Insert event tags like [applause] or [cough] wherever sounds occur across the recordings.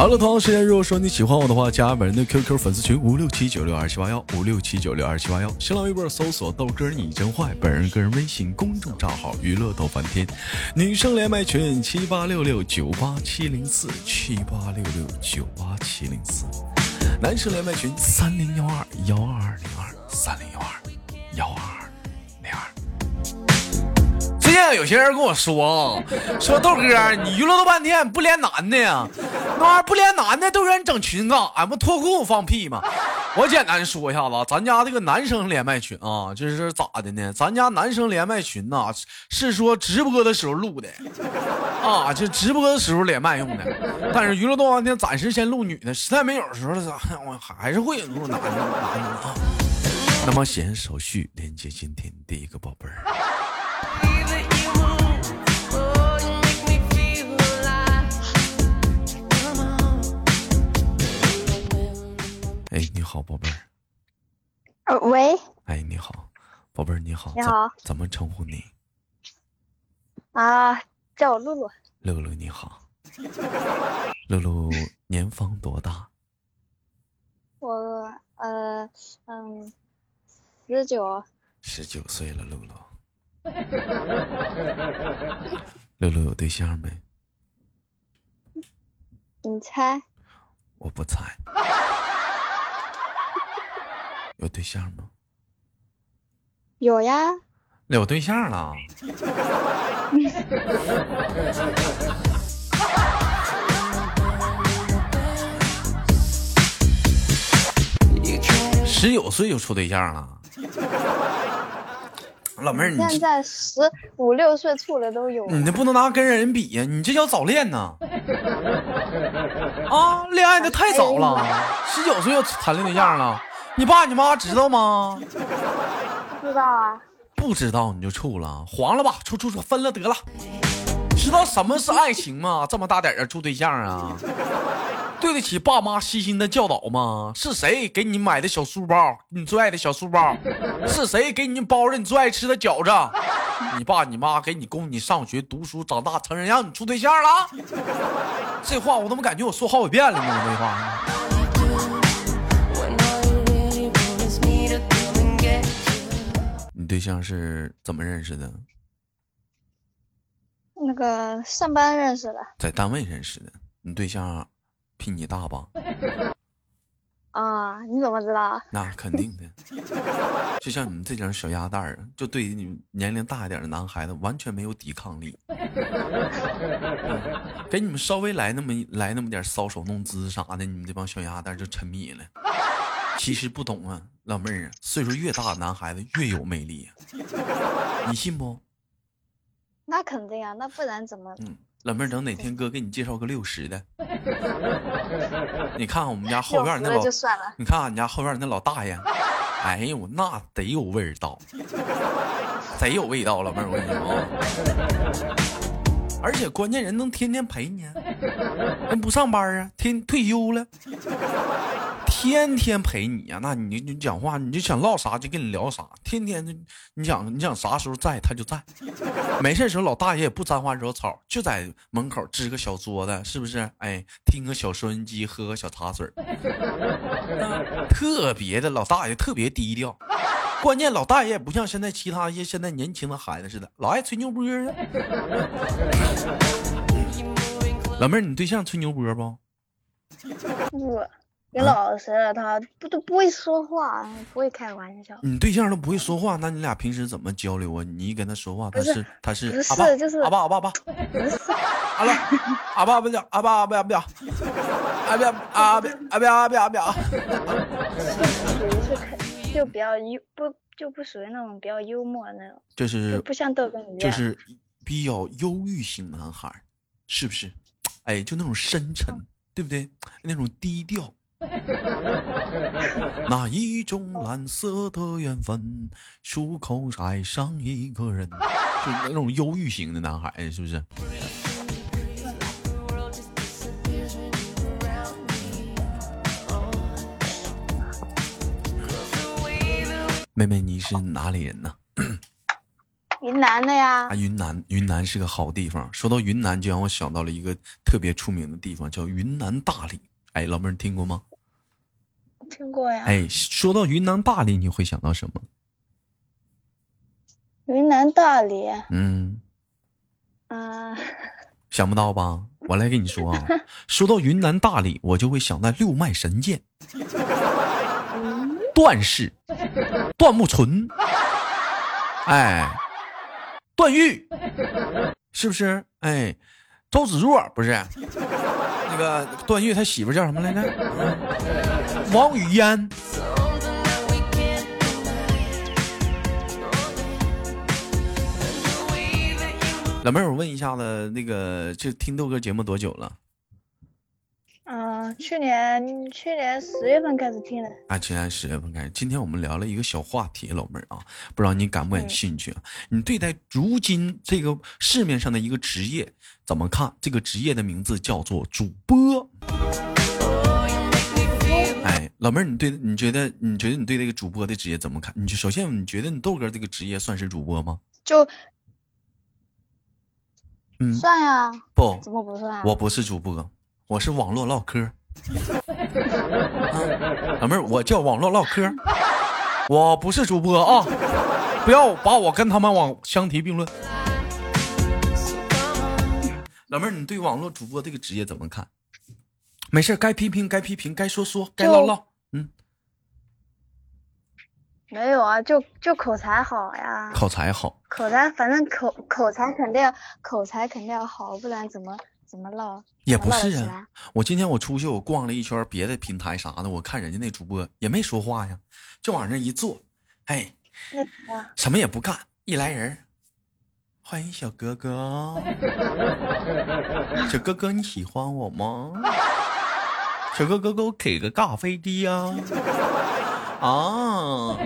好了，同样时间，如果说你喜欢我的话，加本人的 QQ 粉丝群五六七九六二七八幺五六七九六二七八幺，新浪微博搜索豆哥你真坏，本人个人微信公众账号娱乐豆翻天，女生连麦群七八六六九八七零四七八六六九八七零四，男生连麦群三零幺二幺二二零二三零幺二幺二。有些人跟我说啊，说豆哥，你娱乐了半天不连男的呀？那玩意儿不连男的，都让你整群干俺不脱裤子放屁吗？我简单说一下子，咱家这个男生连麦群啊，这是咋的呢？咱家男生连麦群呐，是说直播的时候录的啊，就直播的时候连麦用的。但是娱乐多半天暂时先录女的，实在没有的时候，[laughs] 我还是会录男的。男的啊。那么先手续连接今天第一个宝贝儿。好，宝贝儿。呃，喂。哎，你好，宝贝儿，你好。你好。怎么称呼你？啊，叫我露露。露露，你好。露露年方多大？我呃嗯，十九。十九岁了，露露。露露有对象没？你猜？我不猜。[laughs] 有对象吗？有呀。有对象了。[laughs] 十九岁就处对象了。老妹儿，你现在十五六岁处的都有。你这不能拿跟人比呀，你这叫早恋呢。啊，恋爱的太早了，十九岁就谈恋对象了。你爸你妈知道吗？不知道啊。不知道你就处了，黄了吧，处处处分了得了。知道什么是爱情吗？这么大点儿处对象啊？对得起爸妈悉心的教导吗？是谁给你买的小书包？你最爱的小书包？是谁给你包着你最爱吃的饺子？你爸你妈给你供你上学读书长大成人，让你处对象了？这话我怎么感觉我说好几遍了呢？这话。对象是怎么认识的？那个上班认识的，在单位认识的。你对象比你大吧？[laughs] 啊，你怎么知道？那肯定的。[laughs] 就像你们这种小鸭蛋儿，就对于你年龄大一点的男孩子，完全没有抵抗力。[laughs] 给你们稍微来那么来那么点搔首弄姿啥的，你们这帮小鸭蛋就沉迷了。其实不懂啊，老妹儿啊，岁数越大，男孩子越有魅力，[laughs] 你信不？那肯定啊，那不然怎么？嗯，老妹儿，等哪天哥给你介绍个六十的，你看看我们家后院那老，你看俺家后院那老大爷，哎呦，那得有味道，贼有味道，老妹儿，我跟你说啊，而且关键人能天天陪你，人不上班啊，天退休了。天天陪你呀，那你你讲话，你就想唠啥就跟你聊啥，天天就你想你想啥时候在他就在，没事时候老大爷也不沾花惹草，就在门口支个小桌子，是不是？哎，听个小收音机，喝个小茶水，特别的老大爷特别低调，关键老大爷也不像现在其他一些现在年轻的孩子似的，老爱吹牛波啊。老妹儿，你对象吹牛波不？不。你老实，他不都不会说话，不会开玩笑。你对象都不会说话，那你俩平时怎么交流啊？你跟他说话，他是他是不是就是阿爸阿爸爸，[laughs] 好了，阿爸不叫阿爸不要不要，阿爸阿爸阿爸阿爸阿爸，属于是就比较幽不就不属于那种比较幽默的那种，就是不像豆哥一样，就是比较忧郁型男孩，是不是？哎，就那种深沉，对不对？那种低调。[laughs] 那一种蓝色的缘分，出口爱上一个人。[laughs] 就那种忧郁型的男孩子，是不是？妹妹，你是哪里人呢？[clears throat] 云南的呀。啊，云南，云南是个好地方。说到云南，就让我想到了一个特别出名的地方，叫云南大理。哎，老妹儿听过吗？听过呀。哎，说到云南大理，你会想到什么？云南大理。嗯。啊。[laughs] 想不到吧？我来跟你说啊，说到云南大理，我就会想到六脉神剑。段氏、段木纯，哎，段誉，是不是？哎，周芷若不是？那个段誉他媳妇叫什么来着？王语嫣。老妹儿，我问一下子，那个就听豆哥节目多久了？嗯，去年去年十月份开始听的。啊，去年十月份开始。今天我们聊了一个小话题，老妹儿啊，不知道你感不感兴趣啊？你对待如今这个市面上的一个职业怎么看？这个职业的名字叫做主播。哎，老妹儿，你对你觉得你觉得你对这个主播的职业怎么看？你就首先你觉得你豆哥这个职业算是主播吗？就，嗯，算呀。不，怎么不算？我不是主播。我是网络唠嗑，老妹儿，我叫网络唠嗑，我不是主播啊，不要把我跟他们往相提并论。老妹儿，你对网络主播这个职业怎么看？没事，该批评该批评，该说说，该唠唠。嗯，没有啊，就就口才好呀，口才好，口才反正口口才肯定口才肯定要好，不然怎么？怎么唠？也不是啊，我今天我出去，我逛了一圈别的平台啥的，我看人家那主播也没说话呀，就往那一坐，哎，什么也不干，一来人，欢迎小哥哥，小哥哥你喜欢我吗？小哥哥给我给个咖啡的呀？啊，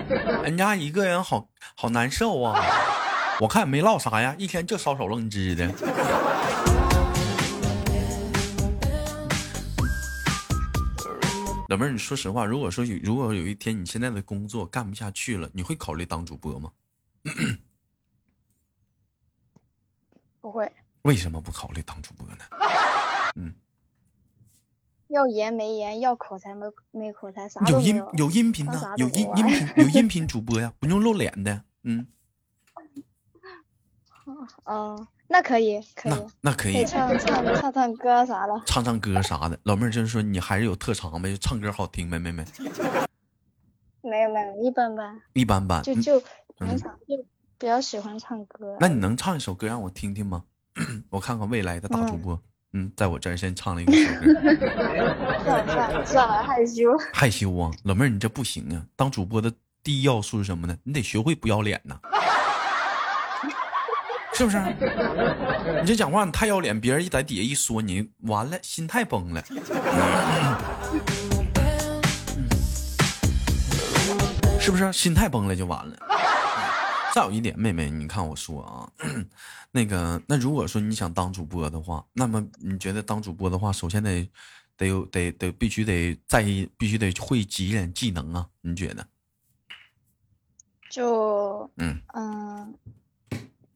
人家一个人好好难受啊，我看也没唠啥呀，一天就搔首弄姿的。老妹儿，你说实话，如果说有如果有一天你现在的工作干不下去了，你会考虑当主播吗？[clears throat] 不会。为什么不考虑当主播呢？[laughs] 嗯。要颜没颜，要口才没没口才，啥有音有音频呢，有音音频 [laughs] 有音频主播呀，不用露脸的。嗯。[laughs] 哦。那可以，可以，那可以唱唱唱唱歌啥的，唱唱歌啥的。老妹儿就是说，你还是有特长呗，就唱歌好听呗，妹妹。没有没有，一般般。一般般。就就平常就比较喜欢唱歌。那你能唱一首歌让我听听吗？[clears throat] 我看看未来的大主播。嗯，在我这儿先唱了一个首歌。[laughs] 算了算了算了，害羞。害羞啊，老妹儿你这不行啊！当主播的第一要素是什么呢？你得学会不要脸呐。是不是？你这讲话你太要脸，别人一在底下一说你，完了心态崩了。是不是？心态崩了就完了。再有一点，妹妹，你看我说啊，那个，那如果说你想当主播的话，那么你觉得当主播的话，首先得得有得得必须得在意，必须得会几点技能啊？你觉得？就嗯嗯。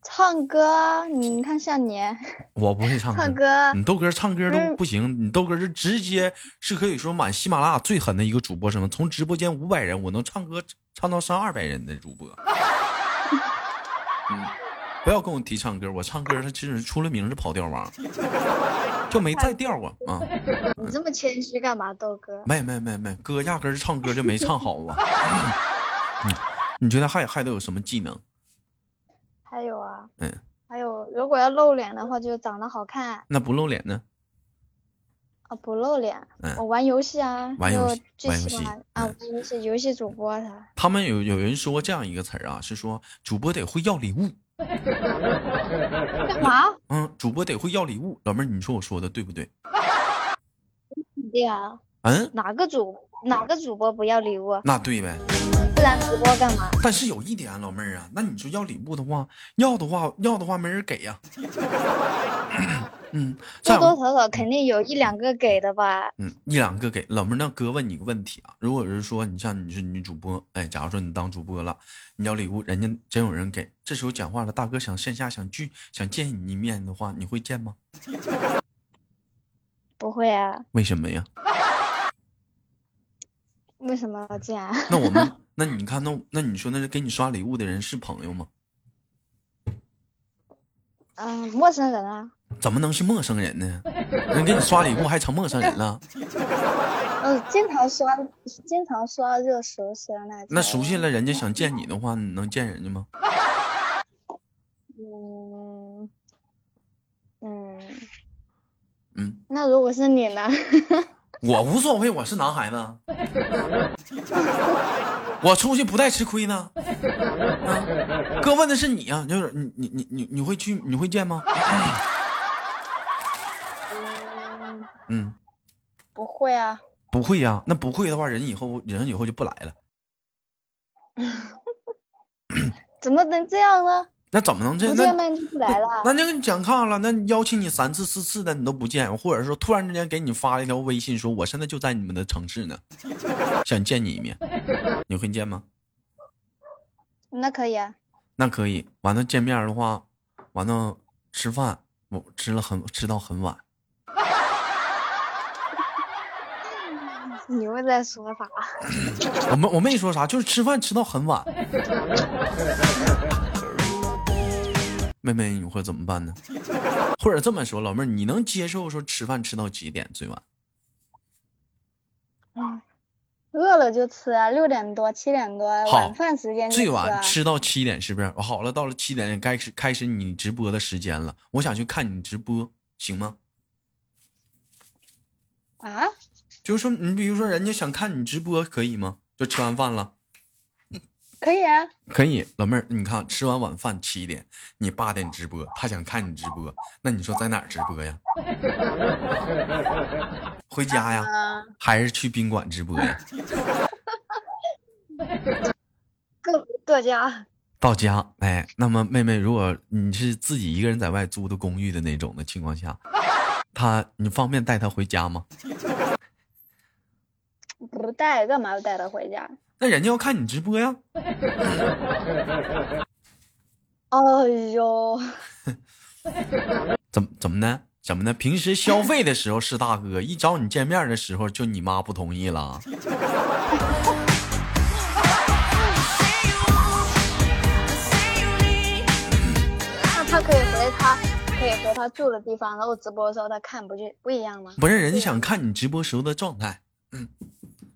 唱歌，你看像你，[laughs] 我不会唱唱歌，你豆哥唱歌都不行，你豆哥是直接是可以说满喜马拉雅最狠的一个主播，什么从直播间五百人，我能唱歌唱到上二百人的主播。[laughs] 嗯，不要跟我提唱歌，我唱歌是其实出了名是跑调王，就没再调过啊。你这么谦虚干嘛，豆哥？没没没没，哥压根唱歌就没唱好啊。嗯，你觉得还还得有什么技能？还有啊，嗯，还有，如果要露脸的话，就长得好看。那不露脸呢？啊，不露脸。嗯，我玩游戏啊，玩游戏，玩游戏啊，玩游戏，游戏主播他。他们有有人说这样一个词儿啊，是说主播得会要礼物。干嘛？嗯，主播得会要礼物。老妹儿，你说我说的对不对？对啊。嗯。哪个主哪个主播不要礼物？那对呗。不然直播干嘛？但是有一点，老妹儿啊，那你说要礼物的话，要的话，要的话没人给呀。嗯，[laughs] 多多少少肯定有一两个给的吧。嗯，一两个给老妹儿。那哥问你个问题啊，如果是说你像你是女主播，哎，假如说你当主播了，你要礼物，人家真有人给，这时候讲话了，大哥想线下想聚想见你一面的话，你会见吗？不会啊。为什么呀？为什么要见？那我们，[laughs] 那你看，那那你说，那是给你刷礼物的人是朋友吗？嗯，陌生人啊。怎么能是陌生人呢？人给你刷礼物还成陌生人了？嗯，[laughs] 经常刷，经常刷就熟悉了那。那熟悉了，人家想见你的话，你能见人家吗？嗯嗯嗯。那如果是你呢？[laughs] 我无所谓，我是男孩子，[laughs] 我出去不带吃亏呢。哥问的是你啊，就是你你你你你会去你会见吗？嗯，不会啊，不会呀。那不会的话，人以后人以后就不来了。[laughs] 怎么能这样呢？那怎么能这样？那。那就跟你讲炕了。那邀请你三次四次的，你都不见，或者说突然之间给你发了一条微信，说我现在就在你们的城市呢，[laughs] 想见你一面，你会见吗？那可以啊。那可以。完了见面的话，完了吃饭，我吃了很吃到很晚。你们在说啥？[laughs] 我没我没说啥，就是吃饭吃到很晚。[laughs] 妹妹，你会怎么办呢？或者这么说，老妹儿，你能接受说吃饭吃到几点最晚？嗯，饿了就吃啊，六点多、七点多，晚饭时间最晚吃到七点，是不是？好了，到了七点该始开始你直播的时间了，我想去看你直播，行吗？啊？就是说，你比如说，人家想看你直播，可以吗？就吃完饭了。可以啊，可以，老妹儿，你看吃完晚饭七点，你八点直播，他想看你直播，那你说在哪儿直播呀？回家呀，还是去宾馆直播呀？[laughs] 各各家。到家，哎，那么妹妹，如果你是自己一个人在外租的公寓的那种的情况下，他你方便带他回家吗？不带，干嘛要带他回家？那人家要看你直播呀！[laughs] 哎呦，[laughs] 怎么怎么呢？怎么呢？平时消费的时候是大哥，一找你见面的时候就你妈不同意了。那他可以回他，可以回他住的地方，然后直播的时候他看，不就不一样吗？不是，人家想看你直播时候的状态。嗯。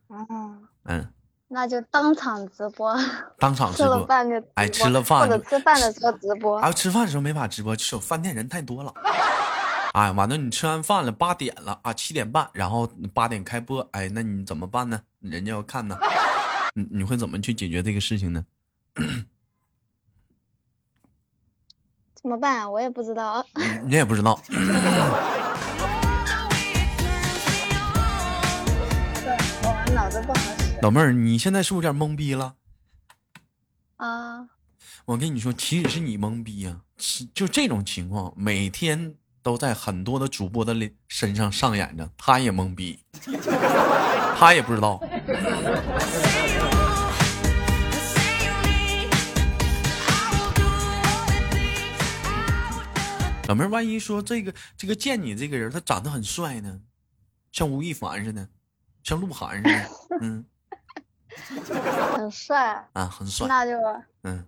嗯。嗯。那就当场直播，[laughs] 当场直播，吃了饭就哎，吃了饭或者吃饭的时候直播。啊，吃饭的时候没法直播，就饭店人太多了。哎，完了，你吃完饭了，八点了啊，七点半，然后八点开播，哎，那你怎么办呢？人家要看呢，你你会怎么去解决这个事情呢？怎么办？我也不知道。你也不知道。[laughs] 脑子不好。老妹儿，你现在是不是有点懵逼了？啊！我跟你说，其实是你懵逼呀。就这种情况，每天都在很多的主播的身上上演着，他也懵逼，[laughs] 他也不知道。老妹儿，万一说这个这个见你这个人，他长得很帅呢，像吴亦凡似的，像鹿晗似的，嗯。[laughs] 很帅啊，很帅，那就嗯，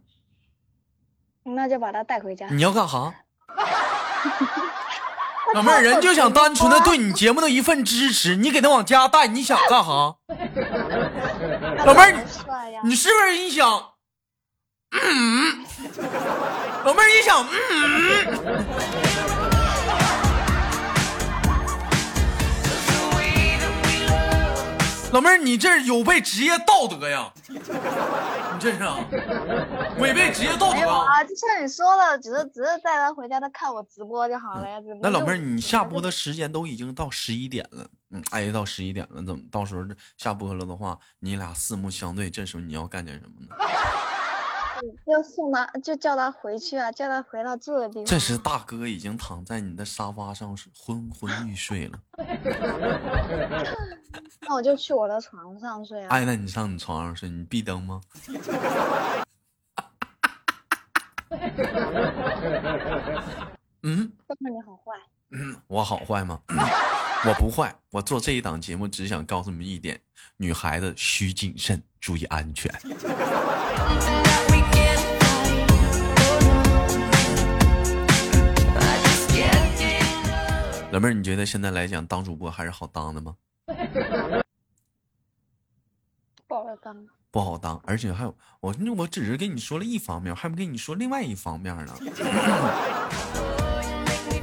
那就把他带回家。你要干哈？[laughs] 老妹儿，人就想单纯的对你节目的一份支持，你给他往家带，你想干哈？[laughs] 老妹儿，你是不是你想？嗯，老妹儿，你想？嗯。老妹儿，你这有悖职业道德呀！你这是违背职业道德啊！就像你说的，只是只是带他回家，他看我直播就好了呀。那老妹儿，你下播的时间都已经到十一点了，嗯，挨到十一点了，怎么到时候下播了的话，你俩四目相对，这时候你要干点什么呢？要送他，就叫他回去啊，叫他回到住的地方。这时大哥已经躺在你的沙发上昏昏欲睡了。[laughs] 那我就去我的床上睡啊。哎，那你上你床上睡，你闭灯吗？[laughs] 嗯，哥们你好坏。嗯，我好坏吗？[laughs] 我不坏，我做这一档节目只想告诉你们一点：女孩子需谨慎，注意安全。老妹儿，你觉得现在来讲当主播还是好当的吗？不好当，不好当，而且还有我，我只是跟你说了一方面，还不跟你说另外一方面呢。[laughs]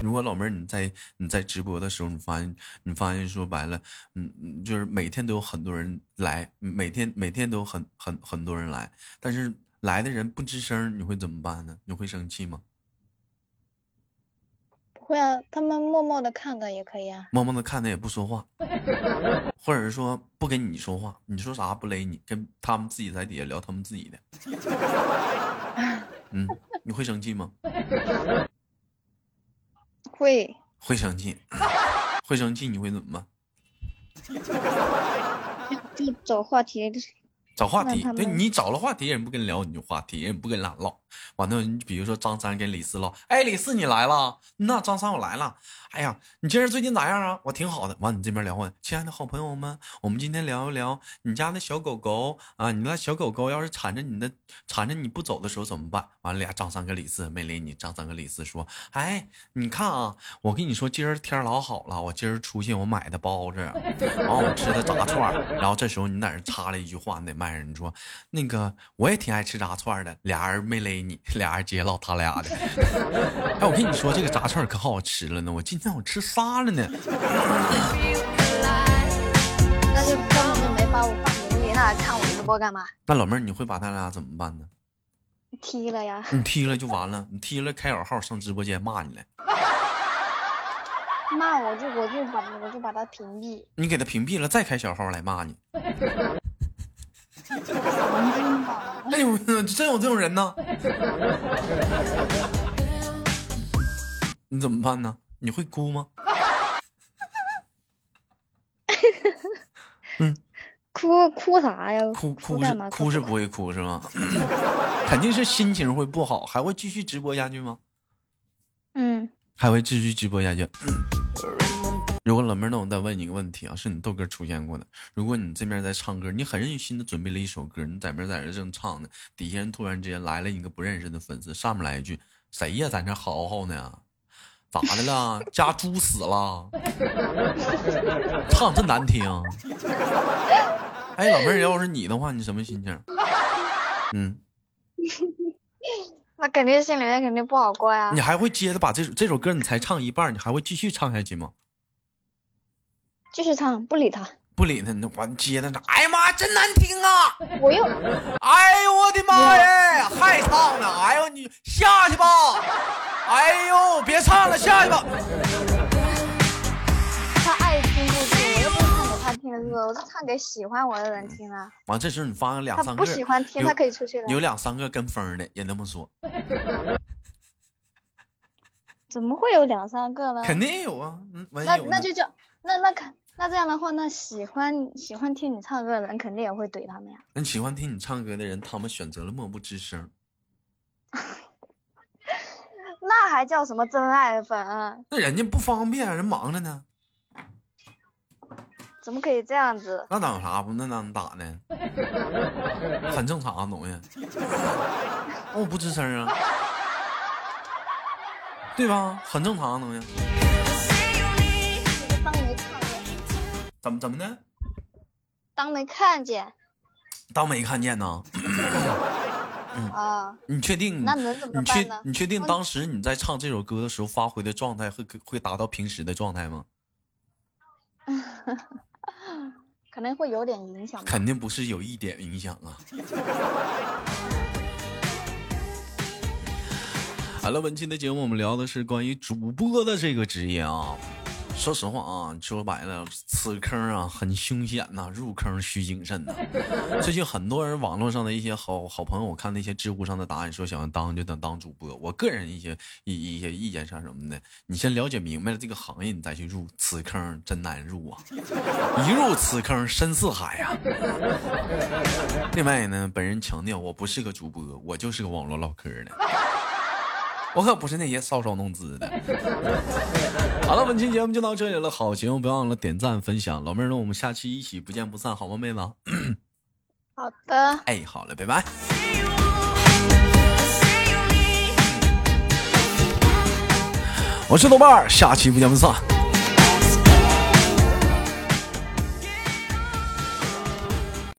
如果老妹儿你在你在直播的时候，你发现你发现说白了，嗯，就是每天都有很多人来，每天每天都很很很多人来，但是来的人不吱声，你会怎么办呢？你会生气吗？会啊，他们默默的看着也可以啊。默默的看着也不说话，[laughs] 或者是说不跟你说话，你说啥不勒你，跟他们自己在底下聊他们自己的。[laughs] 嗯，你会生气吗？会。会生气，会生气，你会怎么办？[laughs] 就找话题。找话题，对你找了话题，人不跟你聊，你就话题，人不跟俩唠。完了，你比如说张三跟李四唠，哎，李四你来了，那张三我来了。哎呀，你今儿最近咋样啊？我挺好的。完，你这边聊完，亲爱的好朋友们，我们今天聊一聊你家那小狗狗啊，你那小狗狗要是缠着你的，缠着你不走的时候怎么办？完了，俩张三跟李四没理你。张三跟李四说，哎，你看啊，我跟你说，今儿天老好了，我今儿出去我买的包子，完我吃的炸串然后这时候你在那插了一句话，你得卖人，你说那个我也挺爱吃炸串的。俩人没勒你，俩人接唠他俩的。[laughs] 哎，我跟你说，这个炸串可好吃了呢，我今。天我吃仨了呢，那就根本就没把我放眼里，那还看我直播干嘛？那老妹儿，你会把他俩怎么办呢？踢了呀！你踢了就完了，你踢了开小号上直播间骂你来。骂我就我就把我就把他屏蔽。你给他屏蔽了，再开小号来骂你。[laughs] 哎呦，真有这种人呢？你怎么办呢？你会哭吗？嗯，哭哭啥呀？哭哭是哭是不会哭是吗？[clears throat] 肯定是心情会不好，还会继续直播下去吗？嗯，还会继续直播下去。如果老妹儿，那我再问你一个问题啊，是你豆哥出现过的。如果你这边在唱歌，你很用心的准备了一首歌，你在边在这正唱呢，底下人突然之间来了一个不认识的粉丝，上面来一句：“谁呀，在那嚎嚎呢？”咋的了？家猪死了？唱这难听？哎，老妹儿，要是你的话，你什么心情？嗯，[laughs] 那肯定心里面肯定不好过呀。你还会接着把这首这首歌，你才唱一半，你还会继续唱下去吗？继续唱，不理他。不理他，那完接着唱。哎呀妈，真难听啊！我又……哎呦我的妈呀，还唱呢！哎呦你下去吧。哎呦，别唱了，下去吧。他爱听就听，我又不是唱给他听的歌，我是唱给喜欢我的人听啊。完，这时候你发两三个，不喜欢听，他可以出去了。有两三个跟风的，也那么说。怎么会有两三个呢？肯定有啊。那那就叫那那看那这样的话，那喜欢喜欢听你唱歌的人肯定也会怼他们呀。那喜欢听你唱歌的人，他们选择了默不吱声。[laughs] 那还叫什么真爱粉？那人家不方便，人忙着呢。怎么可以这样子？那等啥不？那能咋呢？很正常啊东西。那我不吱声啊，对吧？很正常啊东西。怎么怎么的？当没看见。当没看见呢？[laughs] 啊，你确定？那能怎么办呢？你确定当时你在唱这首歌的时候发挥的状态会会达到平时的状态吗？[laughs] 可能会有点影响。肯定不是有一点影响啊。好了，本期的节目我们聊的是关于主播的这个职业啊。说实话啊，说白了，此坑啊很凶险呐，入坑需谨慎呐。最近很多人网络上的一些好好朋友，我看那些知乎上的答案说想要当就等当主播。我个人一些一一些意见上什么的，你先了解明白了这个行业，你再去入此坑真难入啊！一入此坑深似海呀。另外呢，本人强调我不是个主播，我就是个网络唠嗑的。我可不是那些搔首弄姿的。[laughs] 好了，本期节目就到这里了。好节目别忘了点赞分享，老妹儿那，我们下期一起不见不散，好吗，妹子？[clears throat] 好的。哎，好了，拜拜。我是豆瓣儿，下期不见不散。